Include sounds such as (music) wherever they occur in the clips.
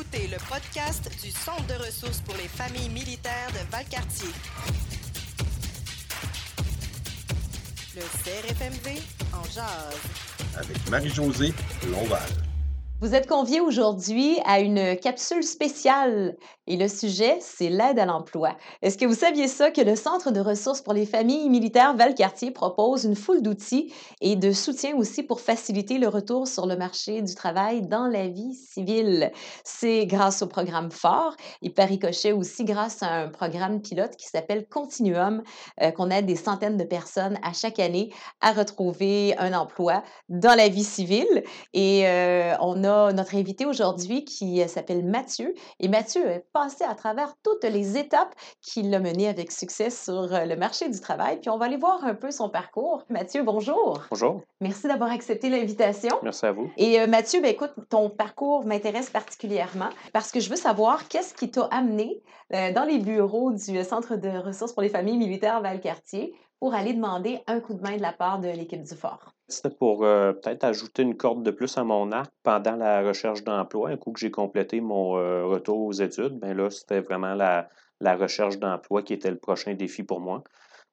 écoutez le podcast du Centre de ressources pour les familles militaires de Valcartier. Le CRFMV en jazz. Avec Marie-Josée Lonval. Vous êtes conviés aujourd'hui à une capsule spéciale et le sujet, c'est l'aide à l'emploi. Est-ce que vous saviez ça que le Centre de ressources pour les familles militaires Valcartier propose une foule d'outils et de soutien aussi pour faciliter le retour sur le marché du travail dans la vie civile? C'est grâce au programme FORT et par ricochet aussi grâce à un programme pilote qui s'appelle Continuum euh, qu'on aide des centaines de personnes à chaque année à retrouver un emploi dans la vie civile. Et euh, on a notre invité aujourd'hui qui euh, s'appelle Mathieu. Et Mathieu est passé à travers toutes les étapes qui l'ont mené avec succès sur euh, le marché du travail. Puis on va aller voir un peu son parcours. Mathieu, bonjour. Bonjour. Merci d'avoir accepté l'invitation. Merci à vous. Et euh, Mathieu, ben, écoute, ton parcours m'intéresse particulièrement parce que je veux savoir qu'est-ce qui t'a amené dans les bureaux du Centre de ressources pour les familles militaires Valcartier pour aller demander un coup de main de la part de l'équipe du fort. C'était pour euh, peut-être ajouter une corde de plus à mon arc pendant la recherche d'emploi. Un coup que j'ai complété mon euh, retour aux études, ben là, c'était vraiment la, recherche d'emploi qui était le prochain défi pour moi.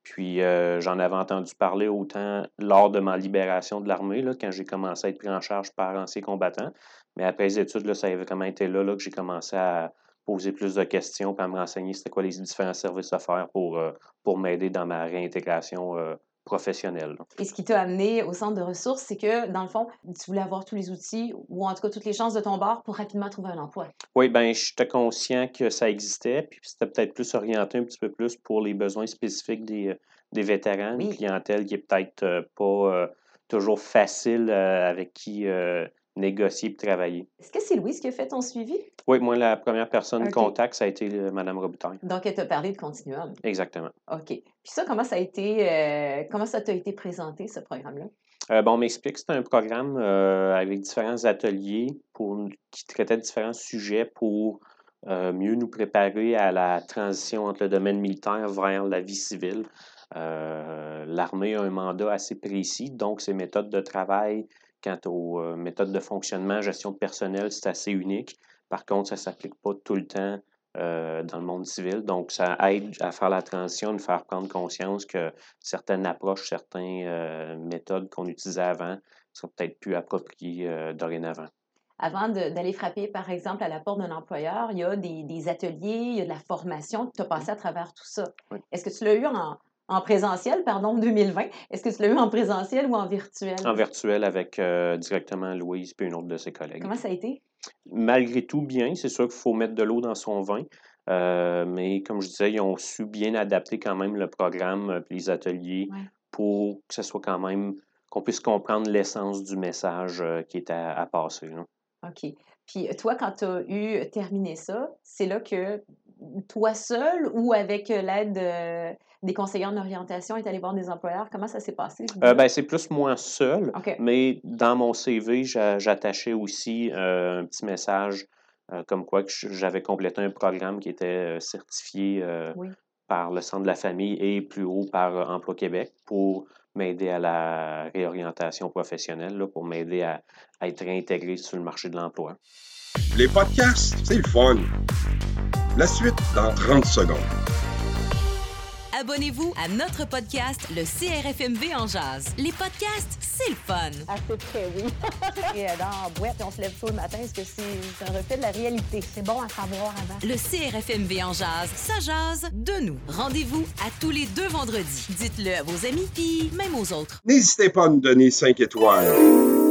Puis euh, j'en avais entendu parler autant lors de ma libération de l'armée, quand j'ai commencé à être pris en charge par anciens combattants. Mais après les études, là, ça avait vraiment été là que j'ai commencé à poser plus de questions, puis à me renseigner c'était quoi les différents services à faire pour, pour m'aider dans ma réintégration professionnel. Et ce qui t'a amené au centre de ressources, c'est que, dans le fond, tu voulais avoir tous les outils ou en tout cas toutes les chances de ton bord pour rapidement trouver un emploi. Oui, bien, j'étais conscient que ça existait, puis c'était peut-être plus orienté un petit peu plus pour les besoins spécifiques des, des vétérans, une clientèle qui est peut-être euh, pas euh, toujours facile euh, avec qui négocier et travailler. Est-ce que c'est Louise qui a fait ton suivi? Oui, moi, la première personne de contact, ça a été Mme Robitaille. Donc, elle t'a parlé de Continuum. Exactement. OK. Puis ça, comment ça a été, euh, comment ça t'a été présenté, ce programme-là? Euh, bon, on m'explique que c'est un programme euh, avec différents ateliers pour, qui traitaient différents sujets pour mieux nous préparer à la transition entre le domaine militaire vers la vie civile. L'armée a un mandat assez précis, donc ses méthodes de travail Quant aux euh, méthodes de fonctionnement, gestion de personnel, c'est assez unique. Par contre, ça ne s'applique pas tout le temps euh, dans le monde civil. Donc, ça aide à faire la transition, de faire prendre conscience que certaines approches, certaines euh, méthodes qu'on utilisait avant sont peut-être plus appropriées dorénavant. Avant d'aller frapper, par exemple, à la porte d'un employeur, il y a des, ateliers, il y a de la formation. Tu as passé à travers tout ça. Est-ce que tu l'as eu en, en présentiel, pardon, 2020. Est-ce que tu l'as eu en présentiel ou en virtuel? En virtuel avec euh, directement Louise et une autre de ses collègues. Comment ça a été? Malgré tout, bien. C'est sûr qu'il faut mettre de l'eau dans son vin. Euh, mais comme je disais, ils ont su bien adapter quand même le programme et les ateliers pour que ce soit quand même qu'on puisse comprendre l'essence du message euh, qui est à, passer. OK. Puis toi, quand tu as eu terminé ça, c'est là que toi seul ou avec l'aide des conseillers en orientation est allé voir des employeurs? Comment ça s'est passé? Euh, ben, c'est plus moi seul, mais dans mon CV, j'attachais aussi euh, un petit message euh, comme quoi que j'avais complété un programme qui était certifié par le Centre de la famille et plus haut par Emploi Québec pour m'aider à la réorientation professionnelle, pour m'aider à, à être réintégré sur le marché de l'emploi. Les podcasts, c'est le fun. La suite dans 30 secondes abonnez-vous à notre podcast, le CRFMV en jazz. Les podcasts, c'est le fun. À peu près, oui. (laughs) Et dans la boîte, on se lève tôt le matin, est-ce que c'est un reflet de la réalité? C'est bon à savoir avant. Le CRFMV en jazz, ça jazz de nous. Rendez-vous à tous les deux vendredis. Dites-le à vos amis, puis même aux autres. N'hésitez pas à nous donner 5 étoiles.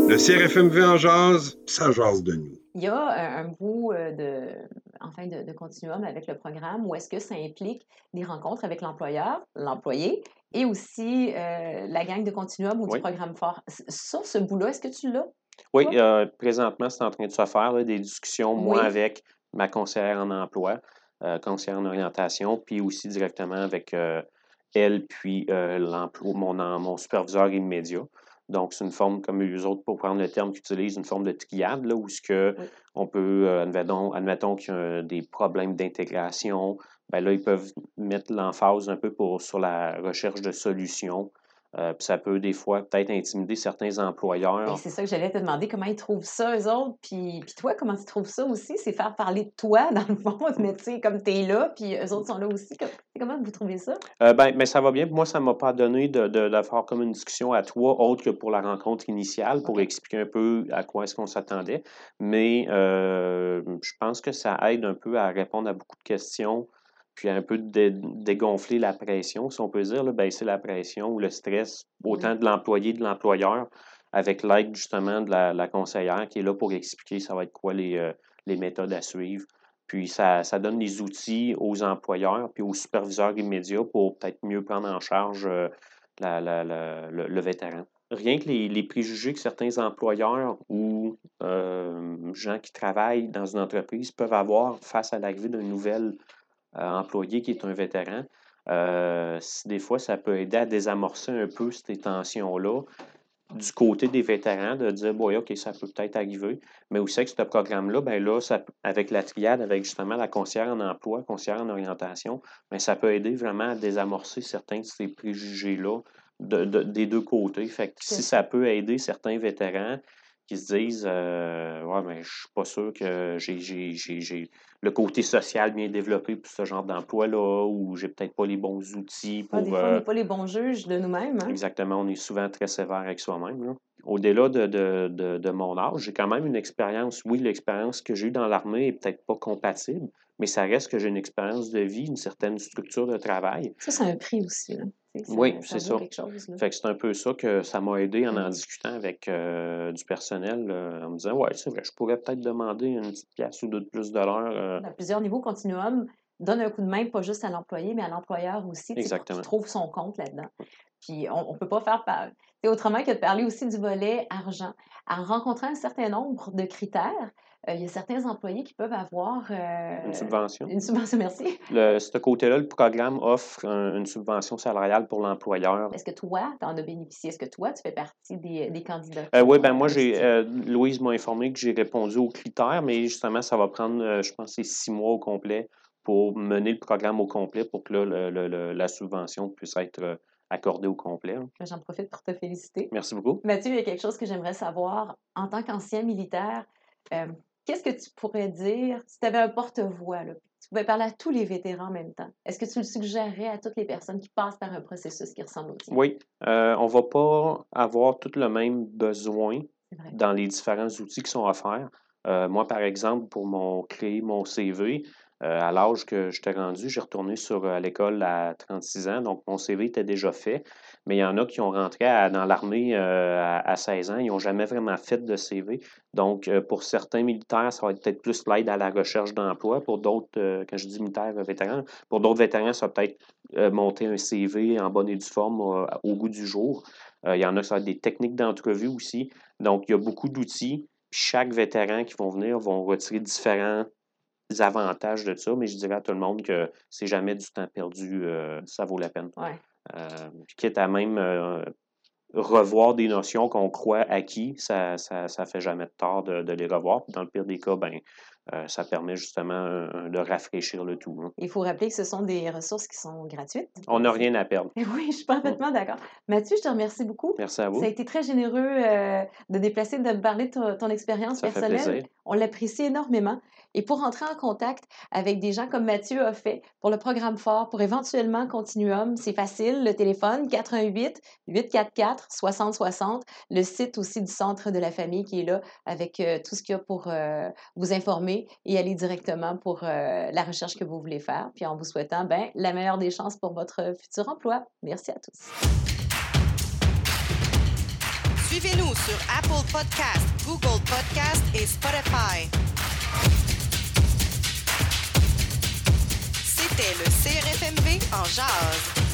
Le CRFMV en jazz, ça jase de nous. Il y a un, bout euh, de, enfin de, continuum avec le programme où est-ce que ça implique des rencontres avec l'employeur, l'employé et aussi euh, la gang de continuum ou du programme fort. Ça, ce bout-là, est-ce que tu l'as? Oui, euh, présentement, c'est en train de se faire des discussions, moi, avec ma conseillère en emploi, conseillère en orientation, puis aussi directement avec elle, puis l'emploi, mon, mon superviseur immédiat. Donc, c'est une forme, comme les autres, pour prendre le terme qu'ils utilisent, une forme de triade, là, où ce que on peut, euh, admettons, admettons qu'il y a des problèmes d'intégration, ben là, ils peuvent mettre l'emphase un peu pour, sur la recherche de solutions Euh, puis ça peut des fois peut-être intimider certains employeurs. Et c'est ça que j'allais te demander, comment ils trouvent ça, eux autres, puis, puis toi, comment tu trouves ça aussi? C'est faire parler de toi, (laughs) dans le fond, mais tu sais, comme tu es là, puis eux autres sont là aussi. Comment vous trouvez ça? Euh, ben, mais ça va bien. Moi, ça ne m'a pas donné de, de, de, faire comme une discussion à toi, autre que pour la rencontre initiale, pour expliquer un peu à quoi est-ce qu'on s'attendait. Mais euh, je pense que ça aide un peu à répondre à beaucoup de questions puis un peu dégonfler la pression, si on peut dire, là, baisser la pression ou le stress, autant de l'employé que de l'employeur, avec l'aide justement de la, conseillère qui est là pour expliquer ça va être quoi les, euh, les méthodes à suivre. Puis ça, ça, donne les outils aux employeurs puis aux superviseurs immédiats pour peut-être mieux prendre en charge euh, la, la, le, vétéran. Rien que les, les, préjugés que certains employeurs ou euh, gens qui travaillent dans une entreprise peuvent avoir face à l'arrivée d'une nouvelle euh, employé qui est un vétéran, euh, des fois, ça peut aider à désamorcer un peu ces tensions-là du côté des vétérans, de dire, bon, OK, ça peut peut-être arriver, mais aussi avec ce programme-là, ben là, ça, avec la triade, avec justement la conseillère en emploi, conseillère en orientation, ben, ça peut aider vraiment à désamorcer certains de ces préjugés-là de, des deux côtés. Fait que si ça peut aider certains vétérans qui se disent euh, Ouais, mais je suis pas sûr que j'ai le côté social bien développé pour ce genre d'emploi-là, ou j'ai peut-être pas les bons outils pour. des fois, on n'est euh pas les bons juges de nous-mêmes. Hein? Exactement, on est souvent très sévère avec soi-même. Au-delà de, de, de, de, mon âge, j'ai quand même une expérience. Oui, l'expérience que j'ai eue dans l'armée est peut-être pas compatible, mais ça reste que j'ai une expérience de vie, une certaine structure de travail. Ça, c'est un prix aussi. Là. Oui, c'est ça. fait que c'est un peu ça que ça m'a aidé en en discutant avec euh, du personnel, euh, en me disant Ouais, c'est vrai, je pourrais peut-être demander une petite pièce ou deux de plus de l'heure. À plusieurs niveaux, Continuum donne un coup de main, pas juste à l'employé, mais à l'employeur aussi, qui trouve son compte là-dedans. Puis on ne peut pas faire par... autrement que de parler aussi du volet argent. En rencontrant un certain nombre de critères, euh, il y a certains employés qui peuvent avoir... Euh, une subvention. Une subvention, (laughs) merci. Le, ce côté-là, le programme offre une subvention salariale pour l'employeur. Est-ce que toi, tu en as bénéficié? Est-ce que toi, tu fais partie des, des candidats? Euh, oui, ben moi, j'ai Louise m'a informé que j'ai répondu aux critères, mais justement, ça va prendre, je pense, six mois au complet pour mener le programme au complet pour que là, le, la subvention puisse être accordée au complet. Ben, j'en profite pour te féliciter. Merci beaucoup. Mathieu, il y a quelque chose que j'aimerais savoir. En tant qu'ancien militaire, Qu'est-ce que tu pourrais dire si tu avais un porte-voix, tu pouvais parler à tous les vétérans en même temps? Est-ce que tu le suggérerais à toutes les personnes qui passent par un processus qui ressemble au tien? Oui. Euh, on ne va pas avoir tout le même besoin dans les différents outils qui sont offerts. Euh, moi, par exemple, pour mon, créer mon CV, euh, à l'âge que je t'ai rendu, j'ai retourné sur euh, l'école à 36 ans, donc mon CV était déjà fait. Mais il y en a qui ont rentré dans l'armée euh, à, 16 ans, ils n'ont jamais vraiment fait de CV. Donc, pour certains militaires, ça va être peut-être plus l'aide à la recherche d'emploi. Pour d'autres, quand je dis militaires vétérans, pour d'autres vétérans, ça va peut-être monter un CV en bonne et due forme au goût du jour. il y en a qui ça des techniques d'entrevue aussi. Donc, il y a beaucoup d'outils. Chaque vétéran qui vont venir vont retirer différents avantages de ça, mais je dirais à tout le monde que c'est jamais du temps perdu, euh, ça vaut la peine. Ouais. Euh, quitte à même euh, revoir des notions qu'on croit acquis, ça, ça, ça fait jamais de tort de, de, les revoir. dans le pire des cas, ben, euh, ça permet justement euh, de rafraîchir le tout. Hein. Il faut rappeler que ce sont des ressources qui sont gratuites. On n'a rien à perdre. (laughs) Oui, je suis parfaitement d'accord. Mathieu, je te remercie beaucoup. Merci à vous. Ça a été très généreux de déplacer, de me parler de ton, expérience personnelle. On l'apprécie énormément. Et pour entrer en contact avec des gens comme Mathieu a fait pour le programme fort, pour éventuellement Continuum, c'est facile. Le téléphone 418 844 6060. Le site aussi du Centre de la famille qui est là avec tout ce qu'il y a pour vous informer et aller directement pour euh, la recherche que vous voulez faire. Puis en vous souhaitant ben, la meilleure des chances pour votre futur emploi. Merci à tous. Suivez-nous sur Apple Podcast, Google Podcast et Spotify. C'était le CRFMV en jazz.